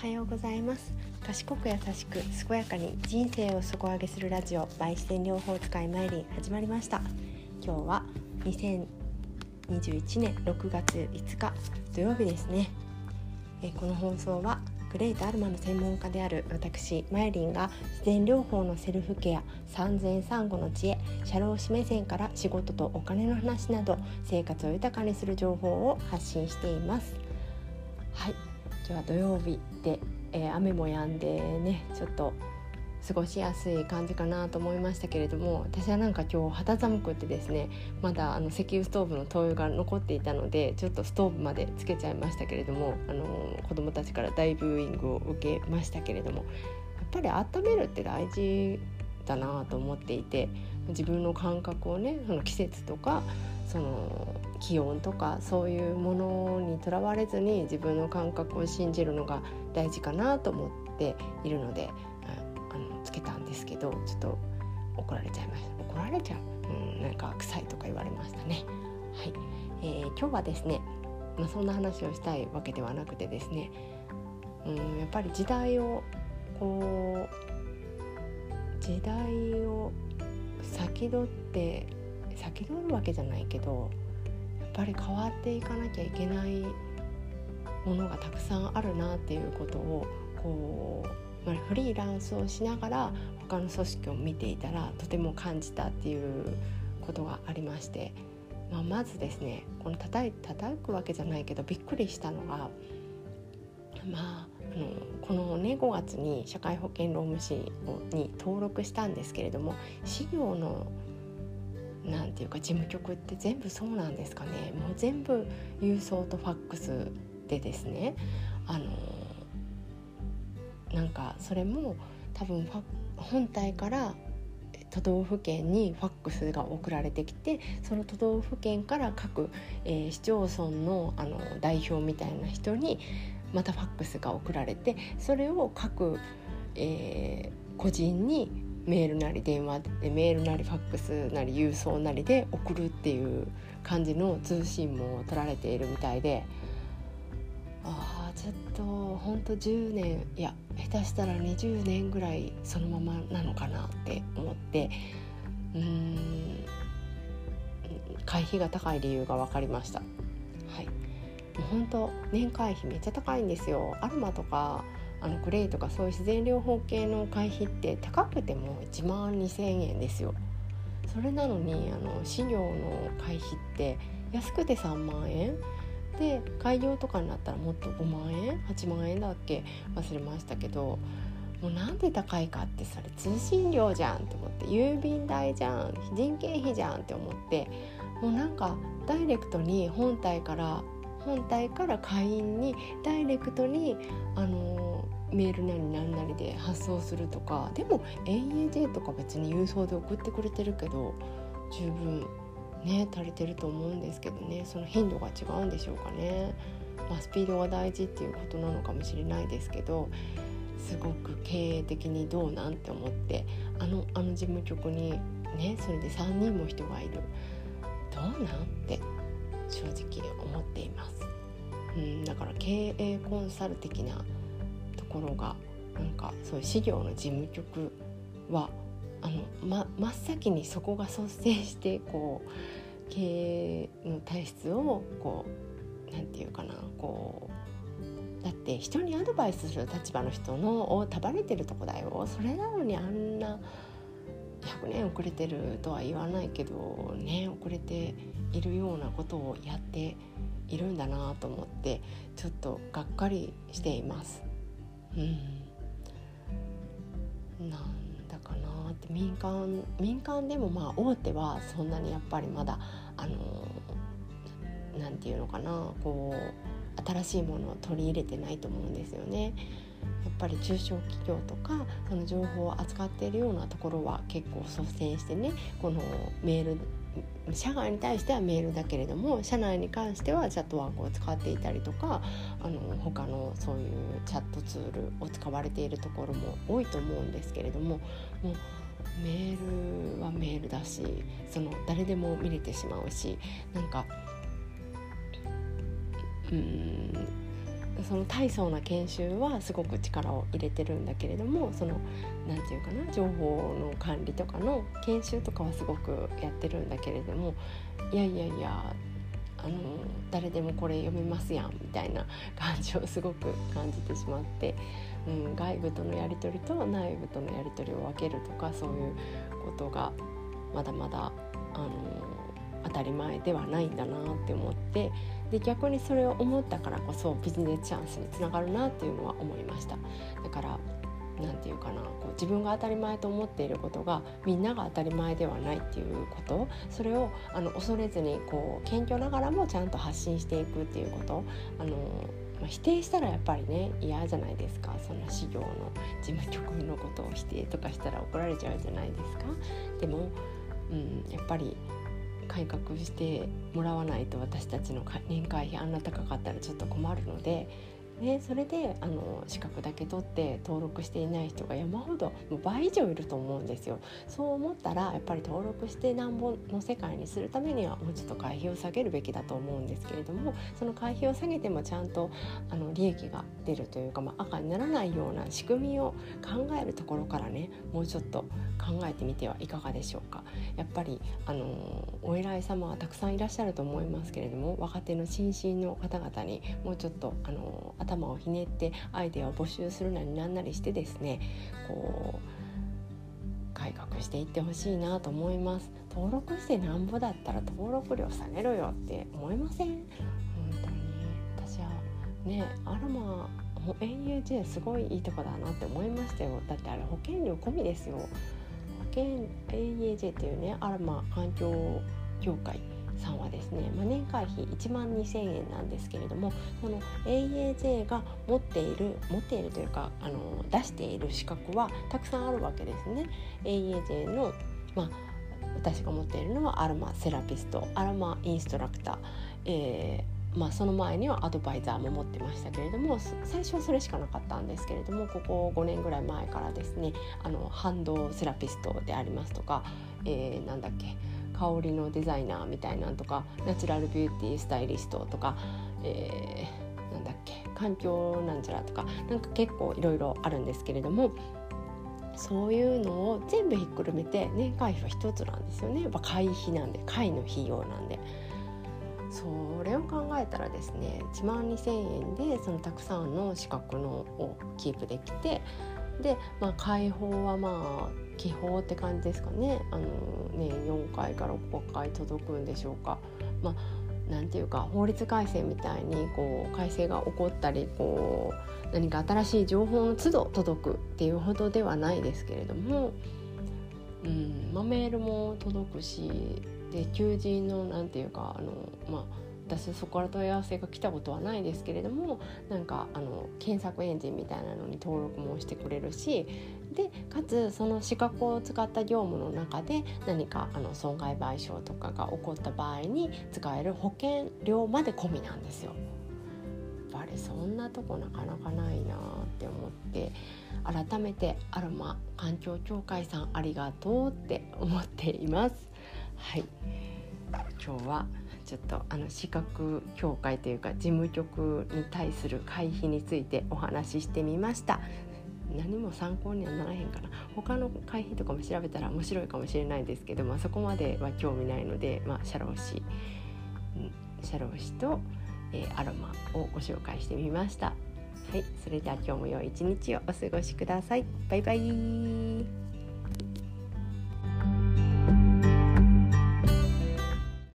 はようございます。賢く優しく健やかに人生を底上げするラジオバイ自然療法使いマイリン始まりました。今日は2021年6月5日土曜日ですね。えこの放送はグレートアルマの専門家である私マイリンが自然療法のセルフケア産前産後の知恵社労士目線から仕事とお金の話など生活を豊かにする情報を発信しています。はい。日は土曜日で、えー、雨も止んでねちょっと過ごしやすい感じかなと思いましたけれども私はなんか今日肌寒くてですねまだあの石油ストーブの灯油が残っていたのでちょっとストーブまでつけちゃいましたけれどもあの子供たちから大ブーイングを受けましたけれどもやっぱり温めるって大事だなと思っていて自分の感覚をねその季節とかその気温とかそういうものにとらわれずに自分の感覚を信じるのが大事かなと思っているのであのつけたんですけどちょっと怒られちゃいました怒られちゃう、うん、なんか臭いとか言われましたね。はい、えー、今日はですね、まあ、そんな話をしたいわけではなくてですね、うん、やっぱり時代をこう時代を先取って先取るわけじゃないけどやっぱり変わっていかなきゃいけないものがたくさんあるなっていうことをこう、まあ、フリーランスをしながら他の組織を見ていたらとても感じたっていうことがありまして、まあ、まずですねこの叩い叩くわけじゃないけどびっくりしたのがまああのこのね5月に社会保険労務士に登録したんですけれども事業のなんていうか事務局って全部そうなんですかね。もう全部郵送とファックスでですね。あのなんかそれも多分本体から都道府県にファックスが送られてきてその都道府県から各、えー、市町村のあの代表みたいな人にまたファックスが送られてそれを各、えー、個人にメールなり電話でメールなりファックスなり郵送なりで送るっていう感じの通信も取られているみたいでああちょっとほんと10年いや下手したら20年ぐらいそのままなのかなって思ってうーん会費が高い理由が分かりました。はい、もう本当年会費めっちゃ高いんですよ。アルマとかあのグレイとかそういう自然療法系の会費って高くても1万2千円ですよ。それなのにあの飼料の会費って安くて3万円で開業とかになったらもっと5万円8万円だっけ忘れましたけどもうなんで高いかってそれ通信料じゃんって思って郵便代じゃん人件費じゃんって思ってもうなんかダイレクトに本体から本体から会員にダイレクトにあのメールなり何なりで発送するとかでも AAJ とか別に郵送で送ってくれてるけど十分ね足りてると思うんですけどねその頻度が違うんでしょうかね。まあ、スピードが大事っていうことなのかもしれないですけどすごく経営的にどうなんて思ってあのあの事務局にねそれで3人も人がいるどうなんって正直思っています。うん、だから経営コンサル的なころがなんかそういう事業の事務局はあの、ま、真っ先にそこが率先してこう経営の体質をこうなんていうかなこうだって人にアドバイスする立場の人のを束ねてるとこだよそれなのにあんな100年遅れてるとは言わないけどね遅れているようなことをやっているんだなと思ってちょっとがっかりしています。うん、なんだかなって民間民間でもまあ大手はそんなにやっぱりまだあのなんていうのかなこう新しいものを取り入れてないと思うんですよね。やっぱり中小企業とかその情報を扱っているようなところは結構率先してねこのメール社外に対してはメールだけれども社内に関してはチャットワークを使っていたりとかあの他のそういうチャットツールを使われているところも多いと思うんですけれどももうメールはメールだしその誰でも見れてしまうしなんかうんその大層な研修はすごく力を入れてるんだけれどもその何て言うかな情報の管理とかの研修とかはすごくやってるんだけれどもいやいやいやあの誰でもこれ読めますやんみたいな感じをすごく感じてしまって、うん、外部とのやり取りと内部とのやり取りを分けるとかそういうことがまだまだあの当たり前ではないんだなって思ってで逆にそれを思ったからこそビジネスチャンスにつながるなっていうのは思いました。だから何て言うかなこう自分が当たり前と思っていることがみんなが当たり前ではないっていうことそれをあの恐れずにこう謙虚ながらもちゃんと発信していくっていうことあのまあ、否定したらやっぱりね嫌じゃないですかその事業の事務局のことを否定とかしたら怒られちゃうじゃないですか。でも、うん、やっぱり改革してもらわないと私たちの年会費あんな高かったらちょっと困るのでね、それであの資格だけ取って登録していない人が山ほどもう倍以上いると思うんですよ。そう思ったらやっぱり登録してなんぼの世界にするためにはもうちょっと会費を下げるべきだと思うんですけれどもその会費を下げてもちゃんとあの利益が出るというか、まあ、赤にならないような仕組みを考えるところからねもうちょっと考えてみてはいかがでしょうか。やっぱりあのお偉い様はたくさんいらっしゃると思いますけれども若手の新進の方々にもうちょっとあの頭をひねってアイデアを募集するなりなんなりしてですねこう改革していってほしいなと思います。登録してなんぼだったら登録料下げろよって思いません？本当に。私はねアロマ AUJ すごいいいとこだなって思いましたよ。だってあれ保険料込みですよ。保険 AUJ っていうねアロマ環境協会さんはですね、まあ、年会費1万2000円なんですけれどもその AAJ が持っている持っているというかあの出している資格はたくさんあるわけですね。AAJ の、まあ、私が持っているのはアロマセラピストアロマインストラクター、えーまあ、その前にはアドバイザーも持ってましたけれども最初はそれしかなかったんですけれどもここ5年ぐらい前からですねあの反動セラピストでありますとか、えー、なんだっけ香りのデザイナーみたいなんとかナチュラルビューティースタイリストとか、えー、なんだっけ環境なんちゃらとかなんか結構いろいろあるんですけれどもそういうのを全部ひっくるめて年会費は一つなんですよねやっぱ会費なんで会の費用なんで。それを考えたらですね1万2,000円でそのたくさんの資格のをキープできてで、まあ、解放はまあ気泡って感じですかねあのね4回から5回届くんでしょうか。まあなんていうか法律改正みたいにこう改正が起こったりこう何か新しい情報の都度届くっていうほどではないですけれども、うんまあ、メールも届くしで求人のなんていうかあのまあ私そこから問い合わせが来たことはないですけれどもなんかあの検索エンジンみたいなのに登録もしてくれるしでかつその資格を使った業務の中で何かあの損害賠償とかが起こった場合に使える保険料まで込みなんですよ。やっぱりそんなとこなかなかないなって思って改めてアロマ環境協会さんありがとうって思っています。はい今日はちょっとあの資格協会というか事務局に対する会費についてお話ししてみました何も参考にはならへんかな他の会費とかも調べたら面白いかもしれないですけど、まあ、そこまでは興味ないので、まあ、社労士社労士と、えー、アロマをご紹介してみました。はい、それでは今日も良い一日をお過ごしください。バイバイ